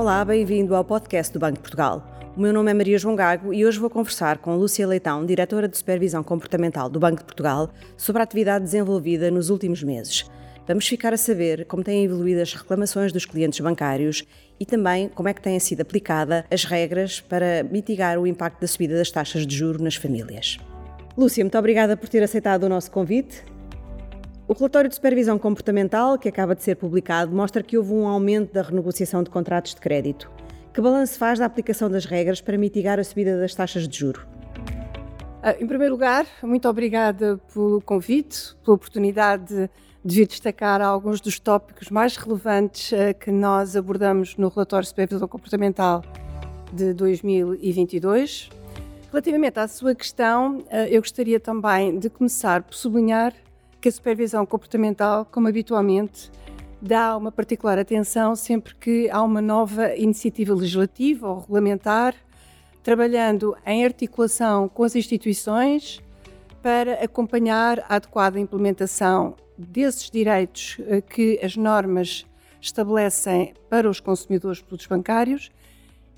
Olá, bem-vindo ao podcast do Banco de Portugal. O meu nome é Maria João Gago e hoje vou conversar com Lúcia Leitão, diretora de Supervisão Comportamental do Banco de Portugal, sobre a atividade desenvolvida nos últimos meses. Vamos ficar a saber como têm evoluído as reclamações dos clientes bancários e também como é que têm sido aplicadas as regras para mitigar o impacto da subida das taxas de juro nas famílias. Lúcia, muito obrigada por ter aceitado o nosso convite. O relatório de supervisão comportamental, que acaba de ser publicado, mostra que houve um aumento da renegociação de contratos de crédito. Que balanço faz da aplicação das regras para mitigar a subida das taxas de juro? Ah, em primeiro lugar, muito obrigada pelo convite, pela oportunidade de vir destacar alguns dos tópicos mais relevantes ah, que nós abordamos no relatório de supervisão comportamental de 2022. Relativamente à sua questão, ah, eu gostaria também de começar por sublinhar que a supervisão comportamental, como habitualmente, dá uma particular atenção sempre que há uma nova iniciativa legislativa ou regulamentar, trabalhando em articulação com as instituições para acompanhar a adequada implementação desses direitos eh, que as normas estabelecem para os consumidores de produtos bancários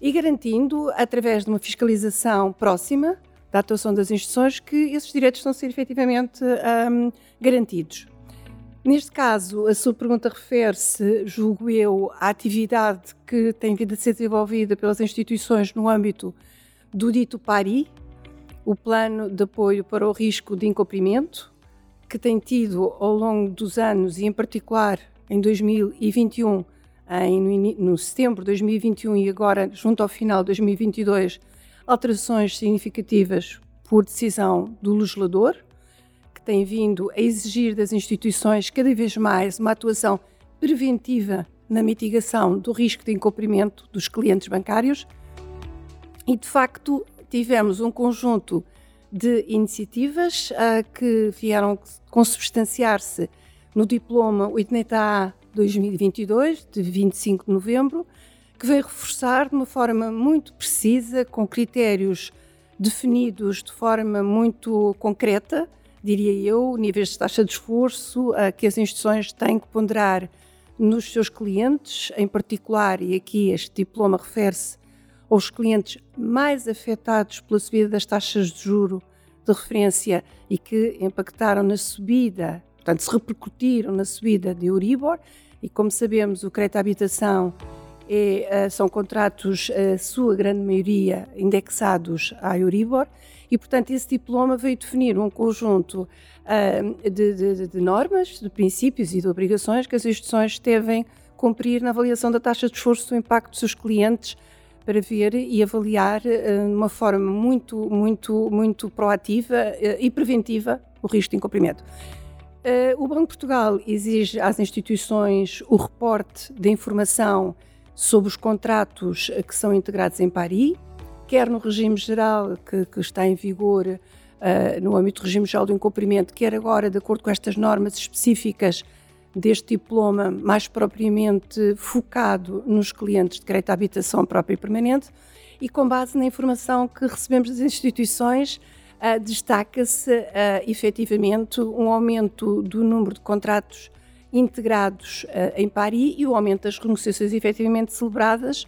e garantindo, através de uma fiscalização próxima, da atuação das instituições que esses direitos estão a ser efetivamente um, garantidos. Neste caso, a sua pergunta refere-se, julgo eu, à atividade que tem vindo a ser desenvolvida pelas instituições no âmbito do dito PARI, o Plano de Apoio para o Risco de Incumprimento, que tem tido ao longo dos anos e, em particular, em 2021, em, no, no setembro de 2021 e agora, junto ao final de 2022, alterações significativas por decisão do legislador, que tem vindo a exigir das instituições cada vez mais uma atuação preventiva na mitigação do risco de incumprimento dos clientes bancários. E, de facto, tivemos um conjunto de iniciativas uh, que vieram consubstanciar-se no diploma 80A 2022, de 25 de novembro, que veio reforçar de uma forma muito precisa, com critérios definidos de forma muito concreta, diria eu, níveis de taxa de esforço que as instituições têm que ponderar nos seus clientes, em particular, e aqui este diploma refere-se aos clientes mais afetados pela subida das taxas de juro de referência e que impactaram na subida, portanto, se repercutiram na subida de Euribor, e como sabemos, o crédito à habitação é, são contratos, a sua grande maioria, indexados à Euribor, e, portanto, esse diploma veio definir um conjunto uh, de, de, de, normas, de princípios e de obrigações que as instituições devem cumprir na avaliação da taxa de esforço do impacto dos seus clientes para ver e avaliar uh, de uma forma muito, muito, muito proativa e preventiva o risco de incumprimento. o Banco de Portugal exige às instituições o reporte de informação sobre os contratos que são integrados em Paris, quer no regime geral que, que está em vigor uh, no âmbito do regime geral do incumprimento, quer agora, de acordo com estas normas específicas deste diploma, mais propriamente focado nos clientes de crédito à habitação própria e permanente, e com base na informação que recebemos das instituições, uh, destaca-se uh, efetivamente um aumento do número de contratos integrados uh, em Paris e o aumento das renegociações efetivamente celebradas.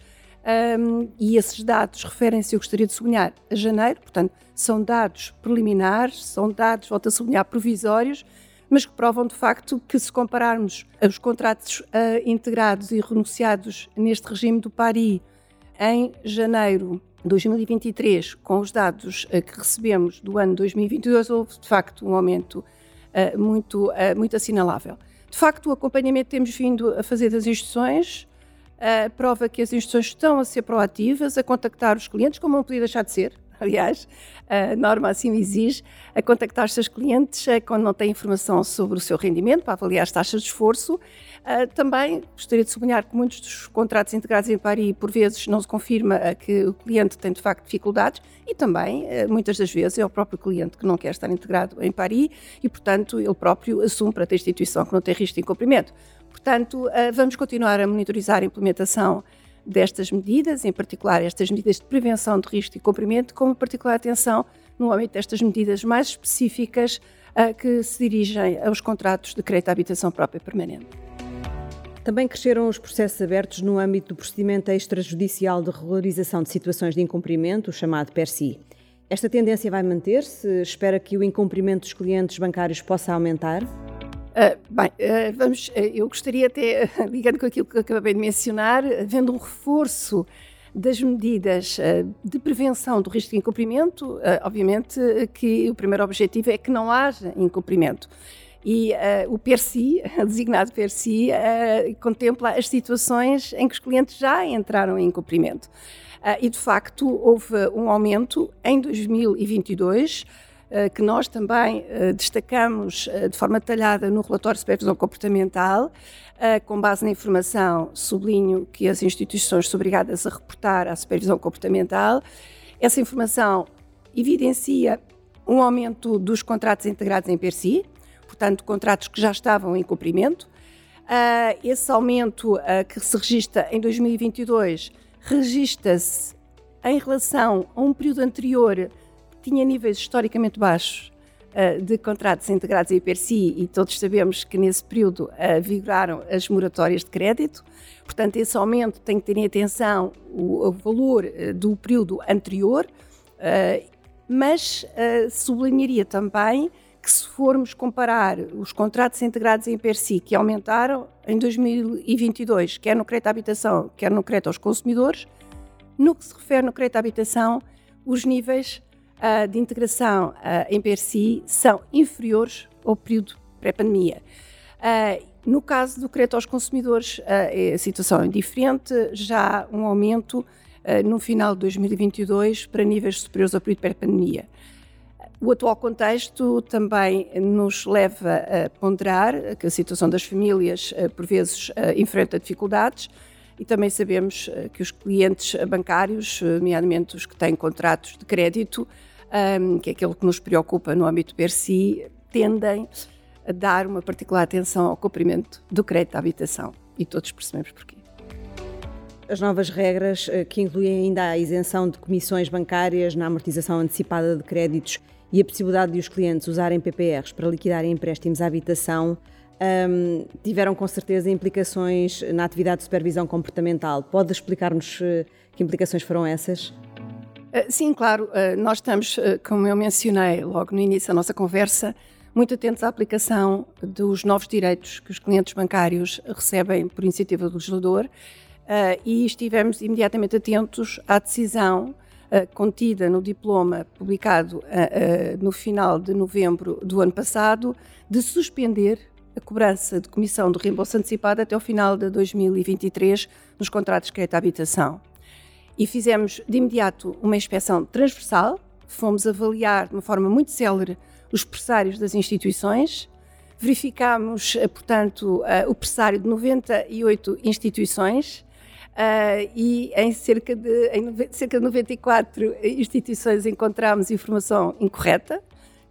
Um, e esses dados referem-se, eu gostaria de sublinhar, a janeiro, portanto, são dados preliminares, são dados, volto a sublinhar, provisórios, mas que provam de facto que, se compararmos os contratos uh, integrados e renunciados neste regime do Paris em janeiro de 2023, com os dados uh, que recebemos do ano 2022, houve de facto um aumento uh, muito, muito assinalável. De facto, o acompanhamento que temos vindo a fazer das instituições uh, prova que as instituições estão a ser proativas, a contactar os clientes, como não podia deixar de ser, aliás, a norma assim exige, a contactar os seus clientes uh, quando não têm informação sobre o seu rendimento, para avaliar as taxas de esforço. Uh, também gostaria de sublinhar que muitos dos contratos integrados em Paris, por vezes, não se confirma que o cliente tem de facto dificuldades e também, muitas das vezes, é o próprio cliente que não quer estar integrado em Paris e, portanto, ele próprio assume para a instituição que não tem risco de incumprimento. Portanto, vamos continuar a monitorizar a implementação destas medidas, em particular estas medidas de prevenção de risco de incumprimento, com particular atenção no âmbito destas medidas mais específicas que se dirigem aos contratos de crédito à habitação própria permanente. Também cresceram os processos abertos no âmbito do procedimento extrajudicial de regularização de situações de incumprimento, o chamado PERSI. Esta tendência vai manter-se? Espera que o incumprimento dos clientes bancários possa aumentar? Uh, bem, uh, vamos, uh, eu gostaria até, ligando com aquilo que acabei de mencionar, vendo um reforço das medidas de prevenção do risco de incumprimento, obviamente que o primeiro objetivo é que não haja incumprimento. E o PERSI, designado PERSI, contempla as situações em que os clientes já entraram em incumprimento. e, de facto, houve um aumento em 2022 eh, que nós também eh, destacamos eh, de forma detalhada no relatório de supervisão comportamental, com base na informação, sublinho que as instituições são obrigadas a reportar à supervisão comportamental. Essa informação evidencia um aumento dos contratos integrados em PERSI, portanto, contratos que já estavam em cumprimento. esse aumento que se registra em 2022 registra-se em relação a um período anterior tinha níveis historicamente baixos uh, de contratos integrados em IPRSI e todos sabemos que nesse período uh, vigoraram as moratórias de crédito. Portanto, esse aumento tem que ter em atenção o, o valor uh, do período anterior, mas sublinharia também que se formos comparar os contratos integrados em IPRSI que aumentaram em 2022, quer no crédito à habitação, quer no crédito aos consumidores, no que se refere no crédito à habitação, os níveis uh, de integração uh, em PRC são inferiores ao período pré-pandemia. No caso do crédito aos consumidores, a situação é diferente, já há um aumento no final de 2022 para níveis superiores ao período pré-pandemia. O atual contexto também nos leva a ponderar que a situação das famílias, por vezes, enfrenta dificuldades e também sabemos que os clientes bancários, nomeadamente os que têm contratos de crédito, que é aquilo que nos preocupa no âmbito PERSI, tendem a dar uma particular atenção ao cumprimento do crédito à habitação. E todos percebemos porquê. As novas regras, eh, que incluem ainda a isenção de comissões bancárias na amortização antecipada de créditos e a possibilidade de os clientes usarem PPRs para liquidarem empréstimos à habitação, um, tiveram com certeza implicações na atividade de supervisão comportamental. Pode explicar-nos eh, que implicações foram essas? Eh, sim, claro. Eh, nós estamos, como eu mencionei logo no início da nossa conversa, muito atentos à aplicação dos novos direitos que os clientes bancários recebem por iniciativa do legislador e estivemos imediatamente atentos à decisão contida no diploma publicado no final de novembro do ano passado de suspender a cobrança de comissão de reembolso antecipado até o final de 2023 nos contratos de crédito à habitação e fizemos de imediato uma inspeção transversal. Fomos avaliar de uma forma muito célere os pressários das instituições. Verificámos, eh, portanto, eh, o pressário de 98 instituições Uh, e em cerca, de, em cerca de 94 instituições encontramos informação incorreta.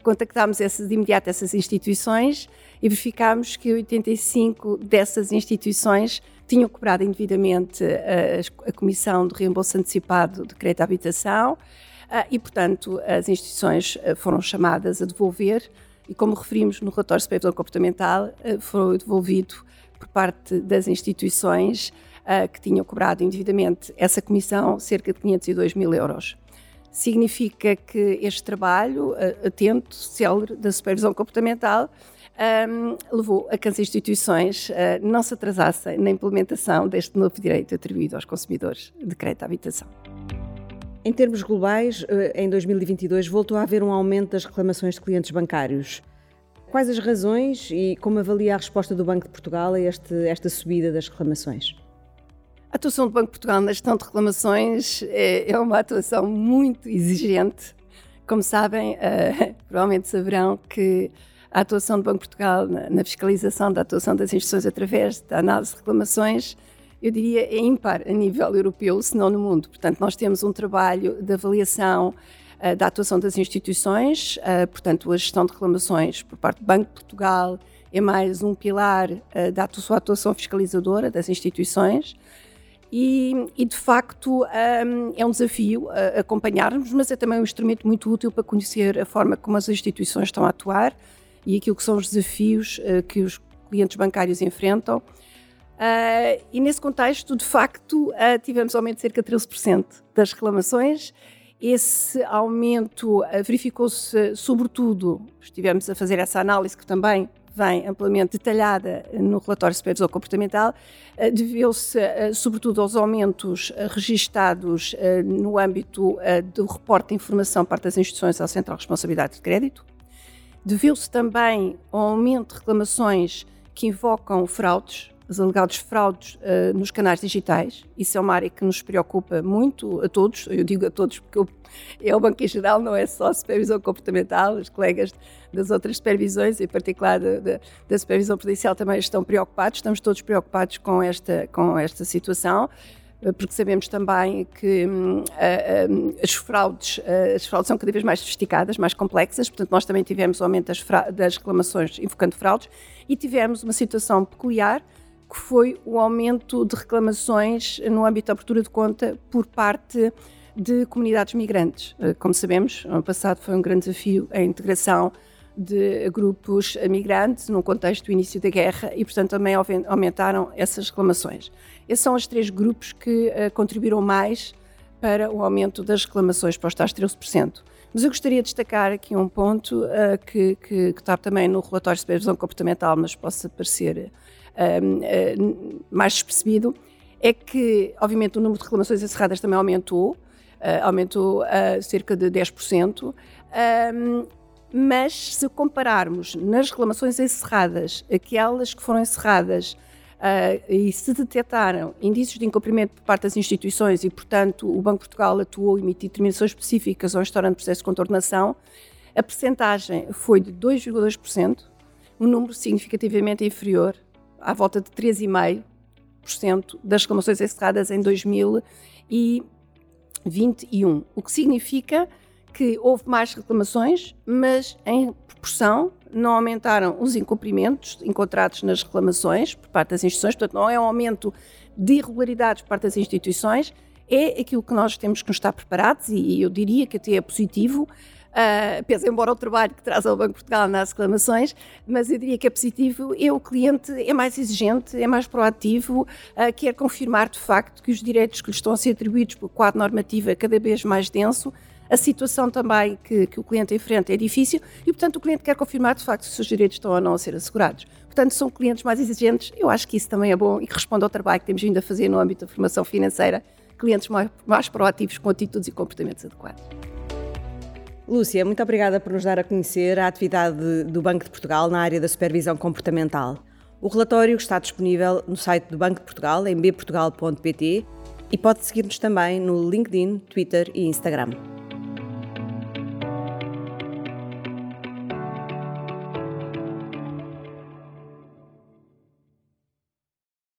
Contactámos essas, de imediato essas instituições e verificámos que 85 dessas instituições tinham cobrado indevidamente a, eh, a comissão de reembolso antecipado de crédito à habitação eh, e, portanto, as instituições eh, foram chamadas a devolver e, como referimos no relatório de supervisão comportamental, foi devolvido por parte das instituições que tinham cobrado indevidamente essa comissão cerca de 502 mil euros. Significa que este trabalho atento, célere, da supervisão comportamental um, levou a que as instituições uh, não se atrasassem na implementação deste novo direito atribuído aos consumidores de crédito à habitação. Em termos globais, eh, em 2022 voltou a haver um aumento das reclamações de clientes bancários. Quais as razões e como avalia a resposta do Banco de Portugal a este, esta subida das reclamações? A atuação do Banco de Portugal na gestão de reclamações é, é uma atuação muito exigente. Como sabem, uh, provavelmente saberão que a atuação do Banco de Portugal na, na, fiscalização da atuação das instituições através da análise de reclamações, eu diria é ímpar a nível europeu, se não no mundo. Portanto, nós temos um trabalho de avaliação uh, da atuação das instituições, uh, portanto, a gestão de reclamações por parte do Banco de Portugal é mais um pilar da sua atuação fiscalizadora das instituições. E, e, de facto um, é um desafio uh, acompanharmos, mas é também um instrumento muito útil para conhecer a forma como as instituições estão a atuar e aquilo que são os desafios uh, que os clientes bancários enfrentam. Uh, e nesse contexto, de facto, uh, tivemos aumento de cerca de 13% das reclamações. Esse aumento uh, verificou-se, sobretudo, estivemos a fazer essa análise que também vem amplamente detalhada no relatório de supervisão comportamental, deveu-se sobretudo aos aumentos registados no âmbito do reporte de informação parte das instituições à Central de Responsabilidade de Crédito, deveu-se também ao aumento de reclamações que invocam fraudes, os alegados fraudes uh, nos canais digitais. Isso é uma área que nos preocupa muito a todos, eu digo a todos porque eu, é o Banco em Geral, não é só a supervisão comportamental, os colegas das outras supervisões, em particular da, da, da supervisão prudicial, também estão preocupados, estamos todos preocupados com esta, com esta situação eh, porque sabemos também que hum, as, fraudes, as fraudes são cada vez mais sofisticadas, mais complexas, portanto nós também tivemos o aumento das, das reclamações invocando fraudes e tivemos uma situação peculiar que foi o aumento de reclamações no âmbito da abertura de conta por parte de comunidades migrantes. Eh, como sabemos, ano passado foi um grande desafio a integração de grupos migrantes no contexto do início da guerra e, portanto, também aumentaram essas reclamações. Esses são os três grupos que uh, contribuíram mais para o aumento das reclamações para os tais 13%. Mas eu gostaria de destacar aqui um ponto uh, que, que, que, está também no relatório de supervisão comportamental, mas possa parecer uh, mais despercebido, é que, obviamente, o número de reclamações encerradas também aumentou, uh, aumentou uh, cerca de 10%, um, mas se compararmos nas reclamações encerradas, aquelas que foram encerradas Uh, e se detectaram indícios de incumprimento por parte das instituições e, portanto, o Banco de Portugal atuou e emitiu determinações específicas ao restaurante processo de contornação, a percentagem foi de 2,2%, um número significativamente inferior à volta de 3,5% das reclamações encerradas em 2021, o que significa que houve mais reclamações, mas em proporção não aumentaram os incumprimentos encontrados nas reclamações por parte das instituições, portanto não é um aumento de irregularidades por parte das instituições, é aquilo que nós temos que nos estar preparados e eu diria que até é positivo, Uh, penso, embora o trabalho que traz ao Banco Portugal nas reclamações, mas eu diria que é positivo, é o cliente é mais exigente, é mais proativo, uh, quer confirmar de facto que os direitos que lhe estão a ser atribuídos pelo quadro normativo é cada vez mais denso, a situação também que, que, o cliente enfrenta é difícil e, portanto, o cliente quer confirmar de facto se os direitos estão ou não a ser assegurados. Portanto, são clientes mais exigentes. Eu acho que isso também é bom e que responde ao trabalho que temos vindo a fazer no âmbito da formação financeira. Clientes mais, mais proativos com atitudes e comportamentos adequados. Lúcia, muito obrigada por nos dar a conhecer a atividade do Banco de Portugal na área da supervisão comportamental. O relatório está disponível no site do Banco de Portugal, em bportugal.pt, e pode seguir-nos também no LinkedIn, Twitter e Instagram.